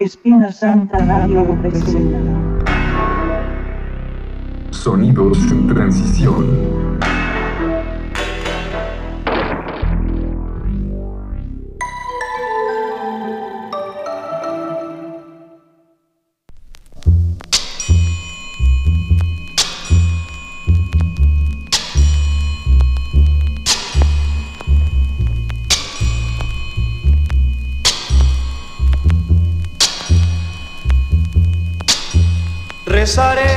Espina Santa Radio presenta. Sonidos en transición. Rezaré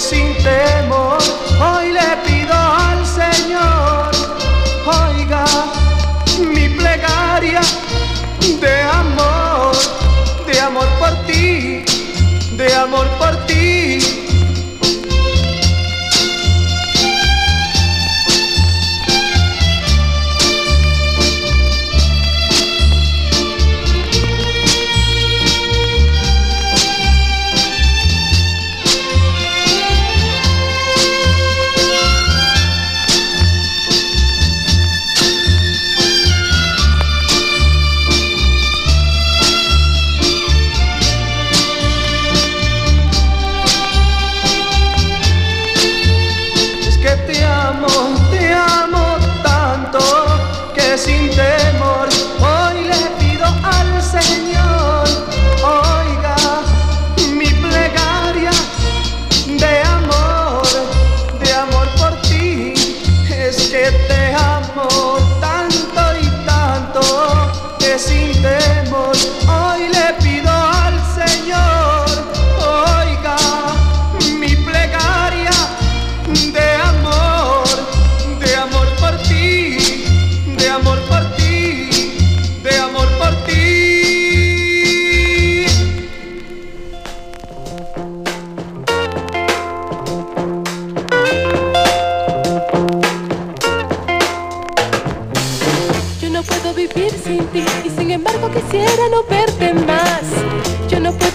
sin temor. Hoy le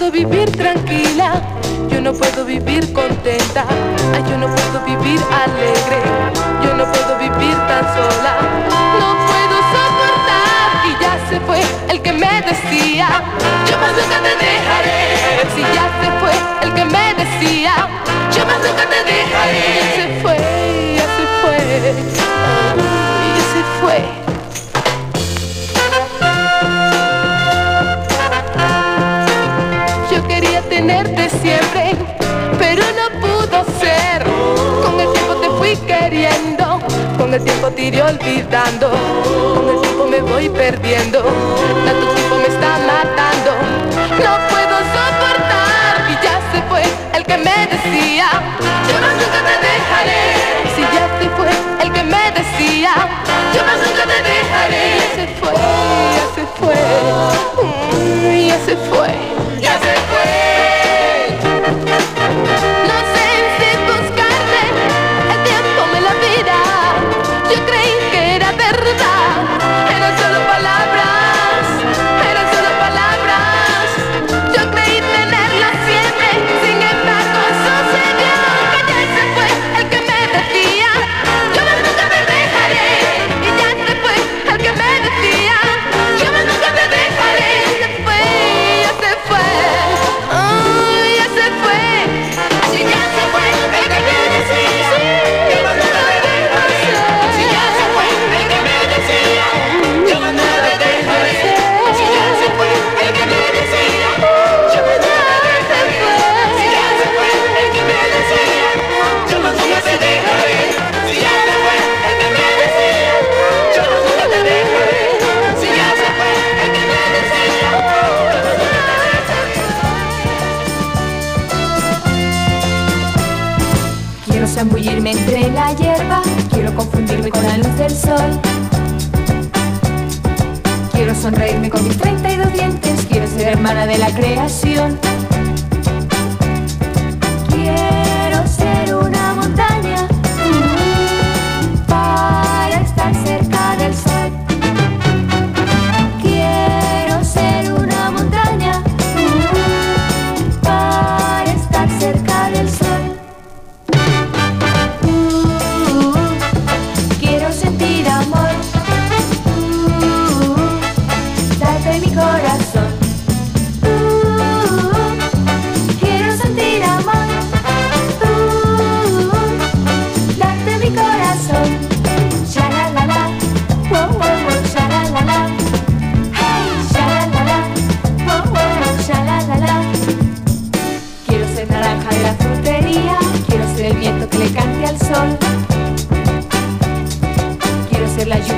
puedo vivir tranquila, yo no puedo vivir contenta, Ay, yo no puedo vivir alegre, yo no puedo vivir tan sola. No puedo soportar y ya se fue el que me decía, yo más nunca te dejaré. Si ya se fue el que me decía, yo más nunca te dejaré. Ya se fue, ya se fue, ya se fue. Queriendo, con el tiempo te olvidando, con el tiempo me voy perdiendo, tanto tiempo me está matando. No puedo soportar y ya se fue el que me decía, yo más nunca te dejaré. Si ya se fue el que me decía, yo más nunca te dejaré. Ya se fue, ya se fue, mm, ya se fue. Ya se fue. zambullirme entre la hierba, quiero confundirme con la luz del sol. Quiero sonreírme con mis 32 dientes, quiero ser hermana de la creación.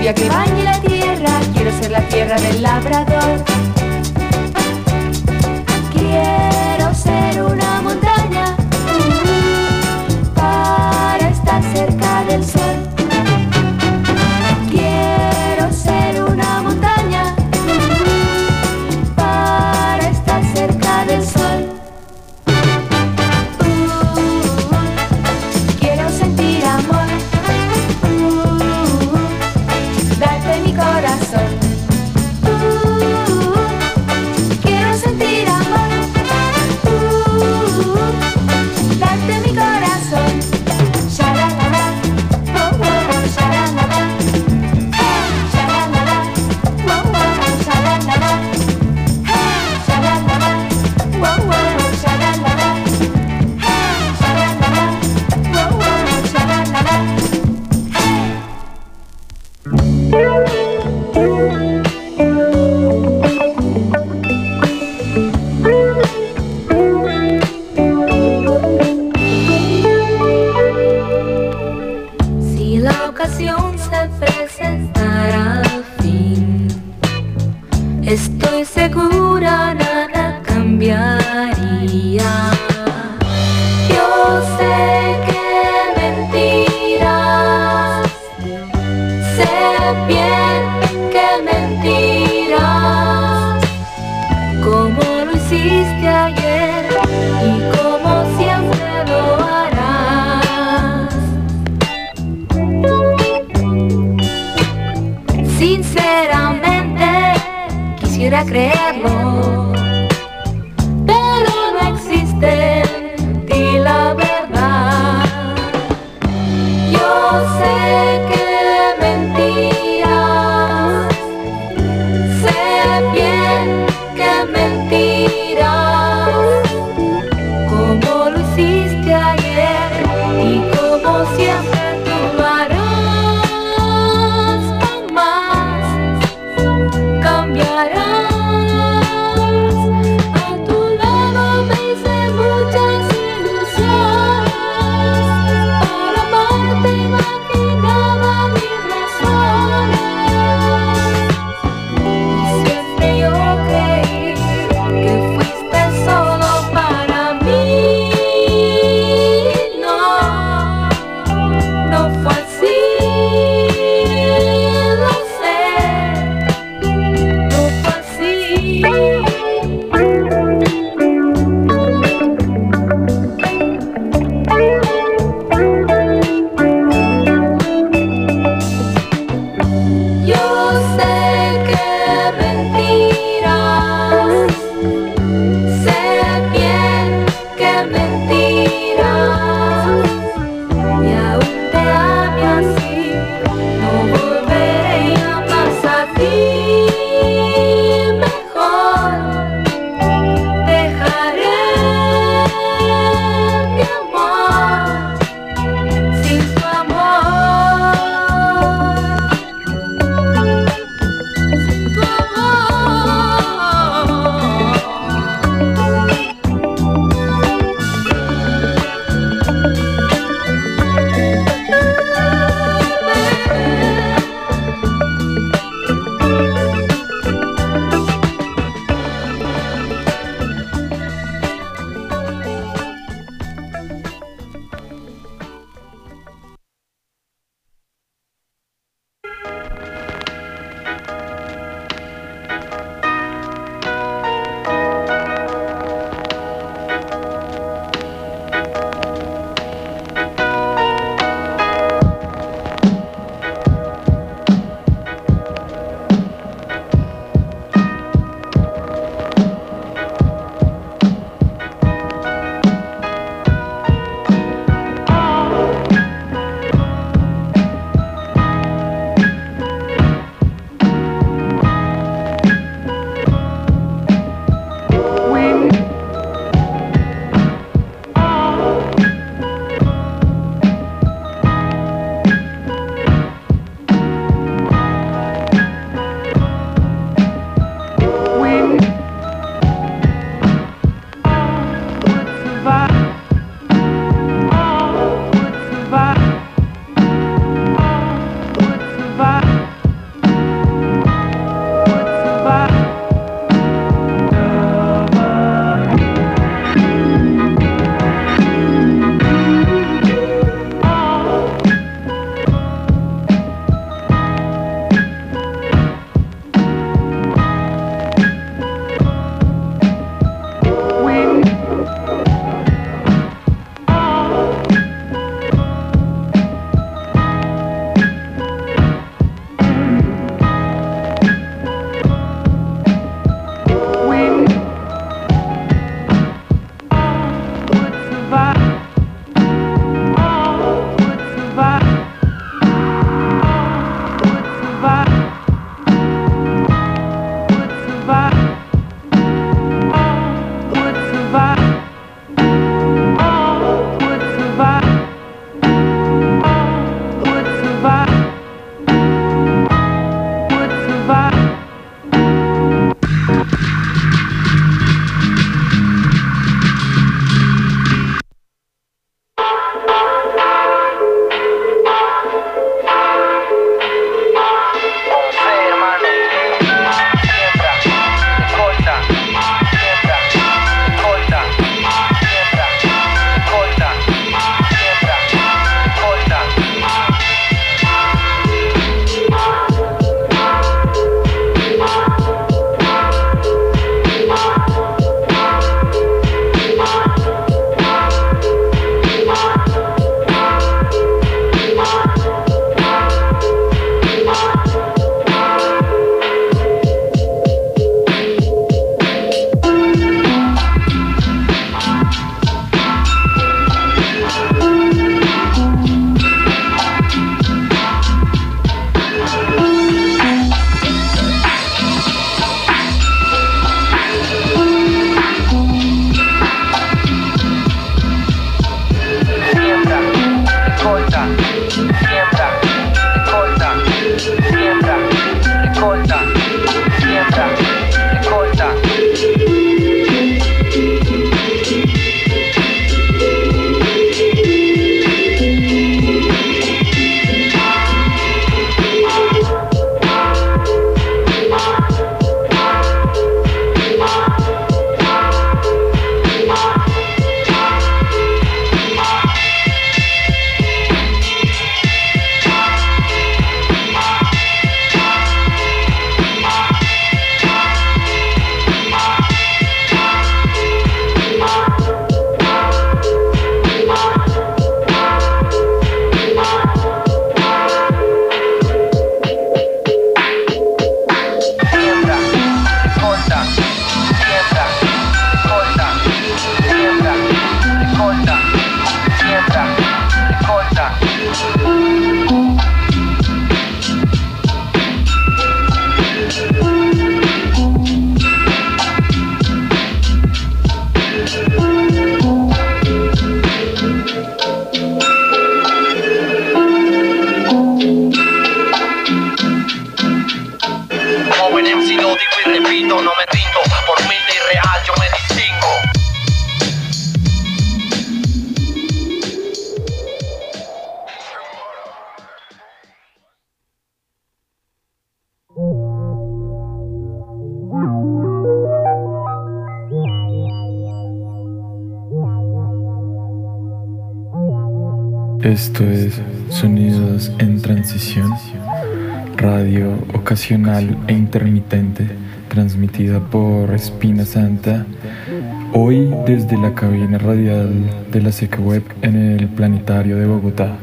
lluvia que bañe la tierra, quiero ser la tierra del labrador. E intermitente, transmitida por Espina Santa, hoy desde la cabina radial de la Seca Web en el Planetario de Bogotá.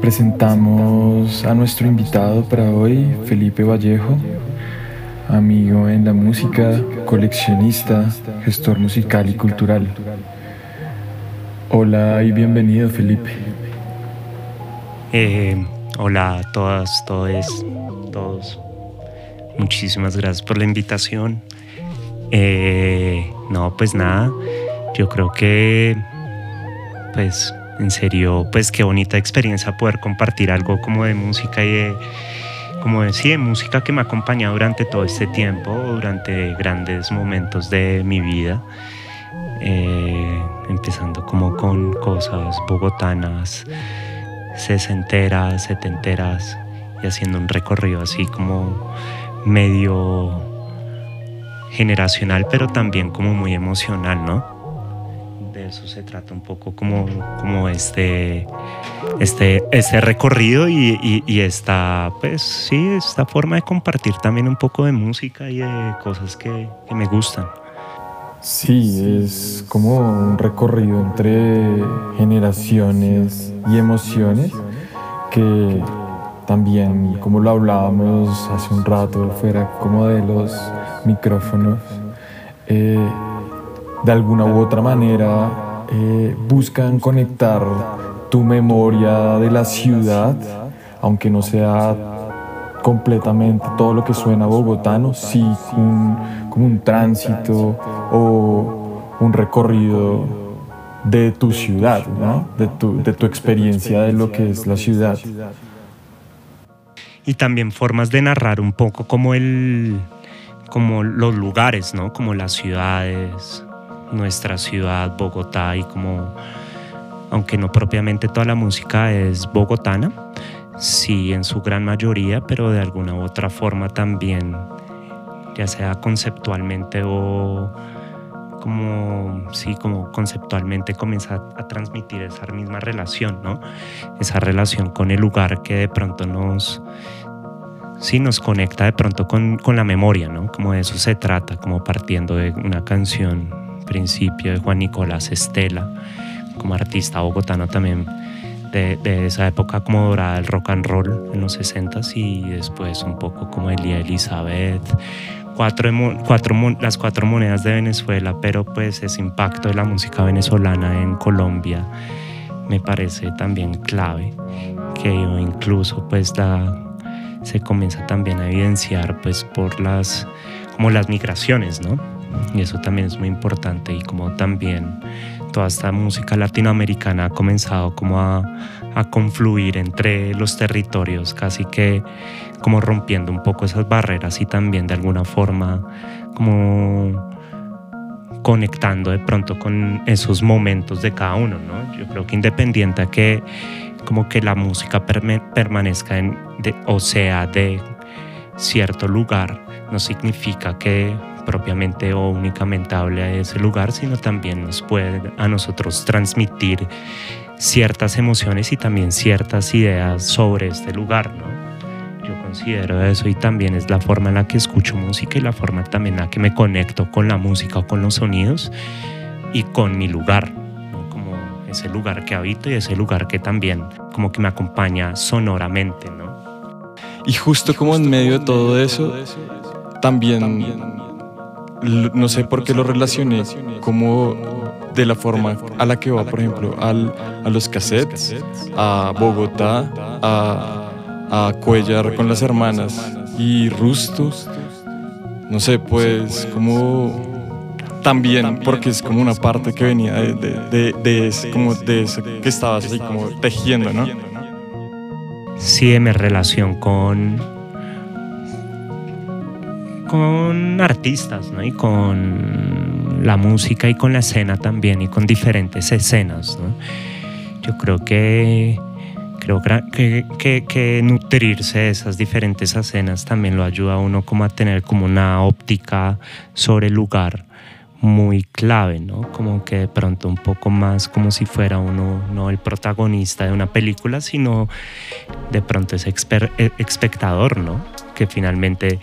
Presentamos a nuestro invitado para hoy, Felipe Vallejo, amigo en la música, coleccionista, gestor musical y cultural. Hola y bienvenido Felipe. Eh, hola a todas, todos, todos. Muchísimas gracias por la invitación. Eh, no, pues nada, yo creo que, pues, en serio, pues qué bonita experiencia poder compartir algo como de música y de como decía, música que me ha acompañado durante todo este tiempo, durante grandes momentos de mi vida, eh, empezando como con cosas bogotanas, sesenteras, setenteras, y haciendo un recorrido así como medio generacional, pero también como muy emocional, ¿no? eso se trata un poco como, como este, este, este recorrido y, y, esta, pues sí, esta forma de compartir también un poco de música y de cosas que me gustan. Sí, es como un recorrido entre generaciones y emociones que también, como lo hablábamos hace un rato, fuera como de los micrófonos, eh, de alguna u otra manera eh, buscan conectar tu memoria de la ciudad, aunque no sea completamente todo lo que suena bogotano, sí como un tránsito o un recorrido de tu ciudad, de, tu, de tu experiencia de lo que es la ciudad. Y también formas de narrar un poco como el como los lugares, ¿no? Como las ciudades, nuestra ciudad, Bogotá, y como, aunque no propiamente toda la música es bogotana, sí en su gran mayoría, pero de alguna u otra forma también, ya sea conceptualmente o como, sí, como conceptualmente comienza a, transmitir esa misma relación, ¿no? Esa relación con el lugar que de pronto nos, sí nos conecta de pronto con, con, la memoria, ¿no? Como de eso se trata, como partiendo de una canción principio de Juan Nicolás Estela, como artista bogotano también de, esa época como dorada del rock and roll en los 60 y después un poco como Elia Elizabeth, cuatro, cuatro, las cuatro monedas de Venezuela, pero pues ese impacto de la música venezolana en Colombia me parece también clave, que incluso pues se comienza también a evidenciar pues por las, como las migraciones, ¿no? y eso también es muy importante y como también toda esta música latinoamericana ha comenzado como a, confluir entre los territorios, casi que como rompiendo un poco esas barreras y también de alguna forma como conectando de pronto con esos momentos de cada uno, ¿no? Yo creo que independiente a que como que la música permanezca en, o sea de cierto lugar, no significa que propiamente o únicamente hable a ese lugar, sino también nos puede a nosotros transmitir ciertas emociones y también ciertas ideas sobre este lugar, ¿no? Yo considero eso y también es la forma en la que escucho música y la forma también en la que me conecto con la música o con los sonidos y con mi lugar, ¿no? Como ese lugar que habito y ese lugar que también como que me acompaña sonoramente, ¿no? Y justo como en medio de todo eso, también no sé por qué lo relacioné como de la forma a la que va, por ejemplo, al, a los cassettes, a Bogotá, a, a Cuellar con las hermanas y Rustos. No sé, pues como también porque es como una parte que venía de, de, como de eso que estabas así como tejiendo, ¿no? Sí, mi relación con con artistas, ¿no? Y con la música y con la escena también y con diferentes escenas, ¿no? Yo creo que creo que, nutrirse de esas diferentes escenas también lo ayuda a uno como a tener como una óptica sobre el lugar muy clave, ¿no? Como que de pronto un poco más como si fuera uno, no el protagonista de una película, sino de pronto ese eh, espectador, ¿no? Que finalmente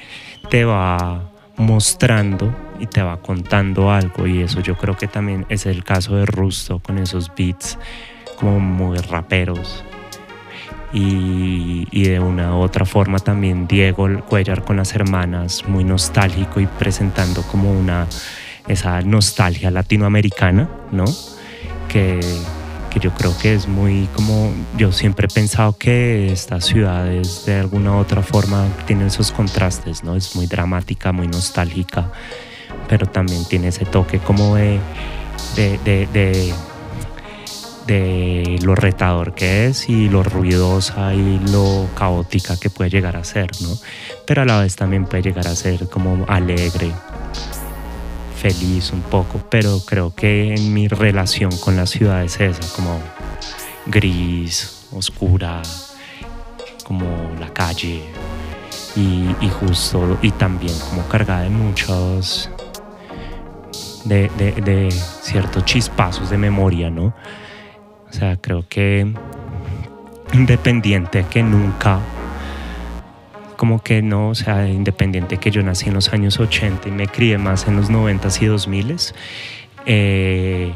te va mostrando y te va contando algo y eso yo creo que también es el caso de Rusto con esos beats como muy raperos. Y, de una u otra forma también Diego Cuellar con las hermanas muy nostálgico y presentando como una esa nostalgia latinoamericana no que, que yo creo que es muy como yo siempre he pensado que estas ciudades de alguna u otra forma tienen esos contrastes no es muy dramática muy nostálgica pero también tiene ese toque como de, de, de, de, de lo retador que es y lo ruidosa y lo caótica que puede llegar a ser, ¿no? Pero a la vez también puede llegar a ser como alegre, feliz un poco, pero creo que en mi relación con la ciudad es esa, como gris, oscura, como la calle y, justo y también como cargada de muchos de, de ciertos chispazos de memoria, ¿no? O sea, creo que independiente que nunca, como que no, o sea, independiente que yo nací en los años 80 y me crié más en los 90s y 2000s, eh,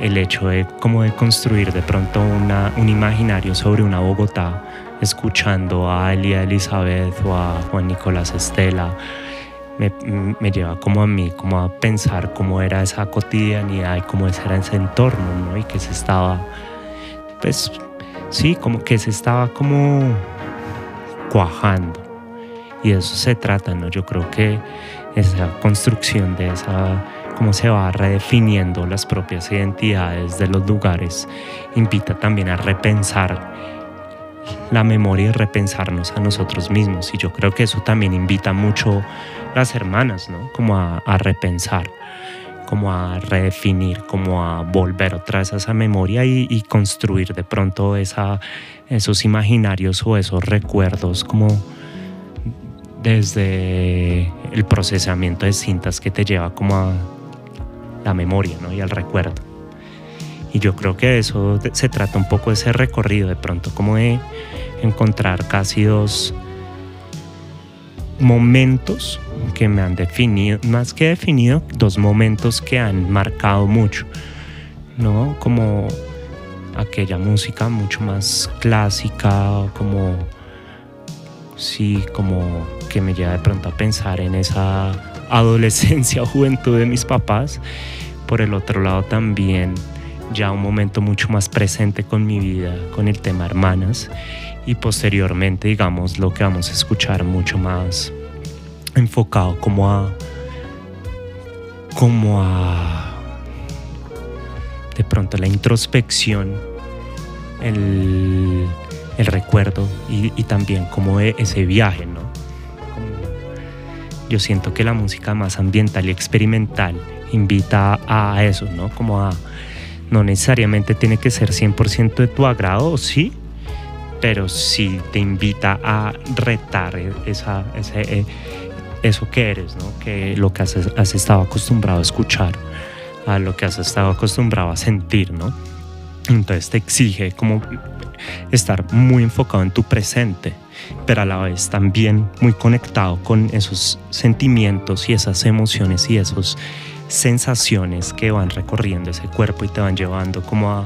el hecho de como de construir de pronto un imaginario sobre una Bogotá, escuchando a Elia Elizabeth o a Juan Nicolás Estela, me, me, lleva como a mí, como a pensar cómo era esa cotidianidad y cómo era ese entorno, ¿no? Y que se estaba, pues, sí, como que se estaba como cuajando. Y de eso se trata, ¿no? Yo creo que esa construcción de esa, cómo se va redefiniendo las propias identidades de los lugares, invita también a repensar la memoria y repensarnos a nosotros mismos. Y yo creo que eso también invita mucho las hermanas, ¿no? Como a, a, repensar, como a redefinir, como a volver otra vez a esa memoria y, y construir de pronto esa, esos imaginarios o esos recuerdos como desde el procesamiento de cintas que te lleva como a la memoria ¿no? y al recuerdo. Y yo creo que eso se trata un poco de ese recorrido, de pronto como de encontrar casi dos momentos que me han definido, más que definido, dos momentos que han marcado mucho, ¿no? Como aquella música mucho más clásica, como, sí, como que me lleva de pronto a pensar en esa adolescencia o juventud de mis papás. Por el otro lado también ya un momento mucho más presente con mi vida, con el tema hermanas y posteriormente digamos lo que vamos a escuchar mucho más enfocado como a como a de pronto la introspección el, el recuerdo y, y, también como ese viaje no yo siento que la música más ambiental y experimental invita a eso no como a no necesariamente tiene que ser 100% de tu agrado, sí, pero sí te invita a retar esa, ese, eso que eres, ¿no? que lo que has, has, estado acostumbrado a escuchar, a lo que has estado acostumbrado a sentir, ¿no? Entonces te exige como estar muy enfocado en tu presente, pero a la vez también muy conectado con esos sentimientos y esas emociones y esos sensaciones que van recorriendo ese cuerpo y te van llevando como a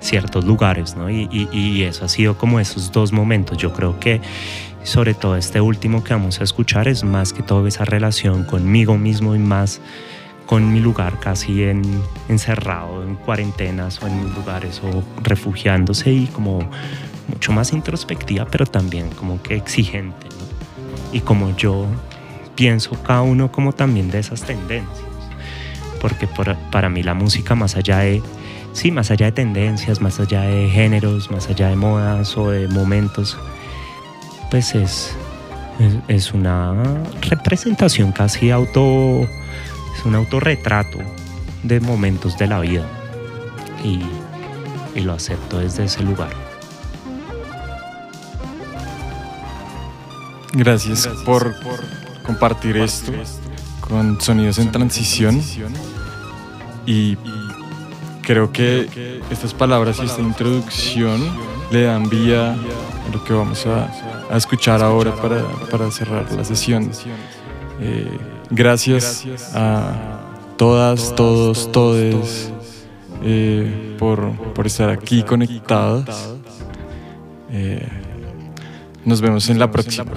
ciertos lugares, ¿no? Y, y, y, eso ha sido como esos dos momentos. Yo creo que sobre todo este último que vamos a escuchar es más que todo esa relación conmigo mismo y más con mi lugar casi en, encerrado en cuarentenas o en lugares o refugiándose y como mucho más introspectiva, pero también como que exigente, ¿no? Y como yo pienso cada uno como también de esas tendencias porque por, para mí la música más allá de, sí, más allá de tendencias, más allá de géneros, más allá de modas o de momentos, pues es, es, es una representación casi auto, es un autorretrato de momentos de la vida y, y lo acepto desde ese lugar. Gracias, Gracias por, por, compartir, compartir esto. esto con sonidos en transición. Y creo que estas palabras y esta introducción le dan vía a lo que vamos a, a escuchar ahora para, para cerrar la sesión. Eh, gracias a todas, todos, todes eh, por, por estar aquí conectados. Eh, nos vemos en la próxima.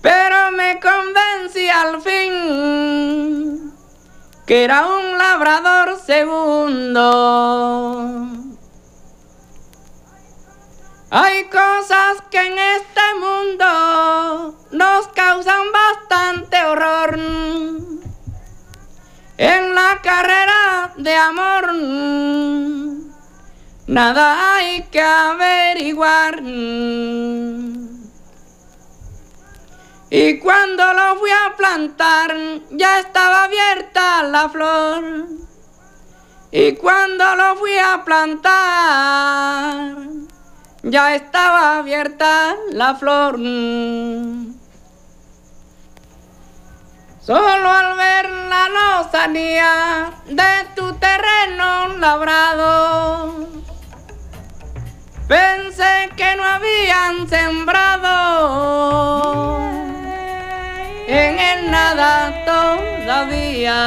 Pero me convencí al fin que era un labrador segundo. Hay cosas que en este mundo nos causan bastante horror. En la carrera de amor nada hay que averiguar. Y cuando lo fui a plantar ya estaba abierta la flor. Y cuando lo fui a plantar ya estaba abierta la flor. Solo al ver la lozanía de tu terreno labrado, pensé que no habían sembrado en el nada todavía.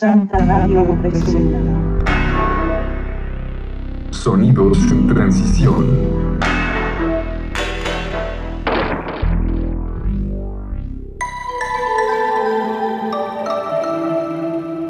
Santa Radio presenta. Sonidos en transición.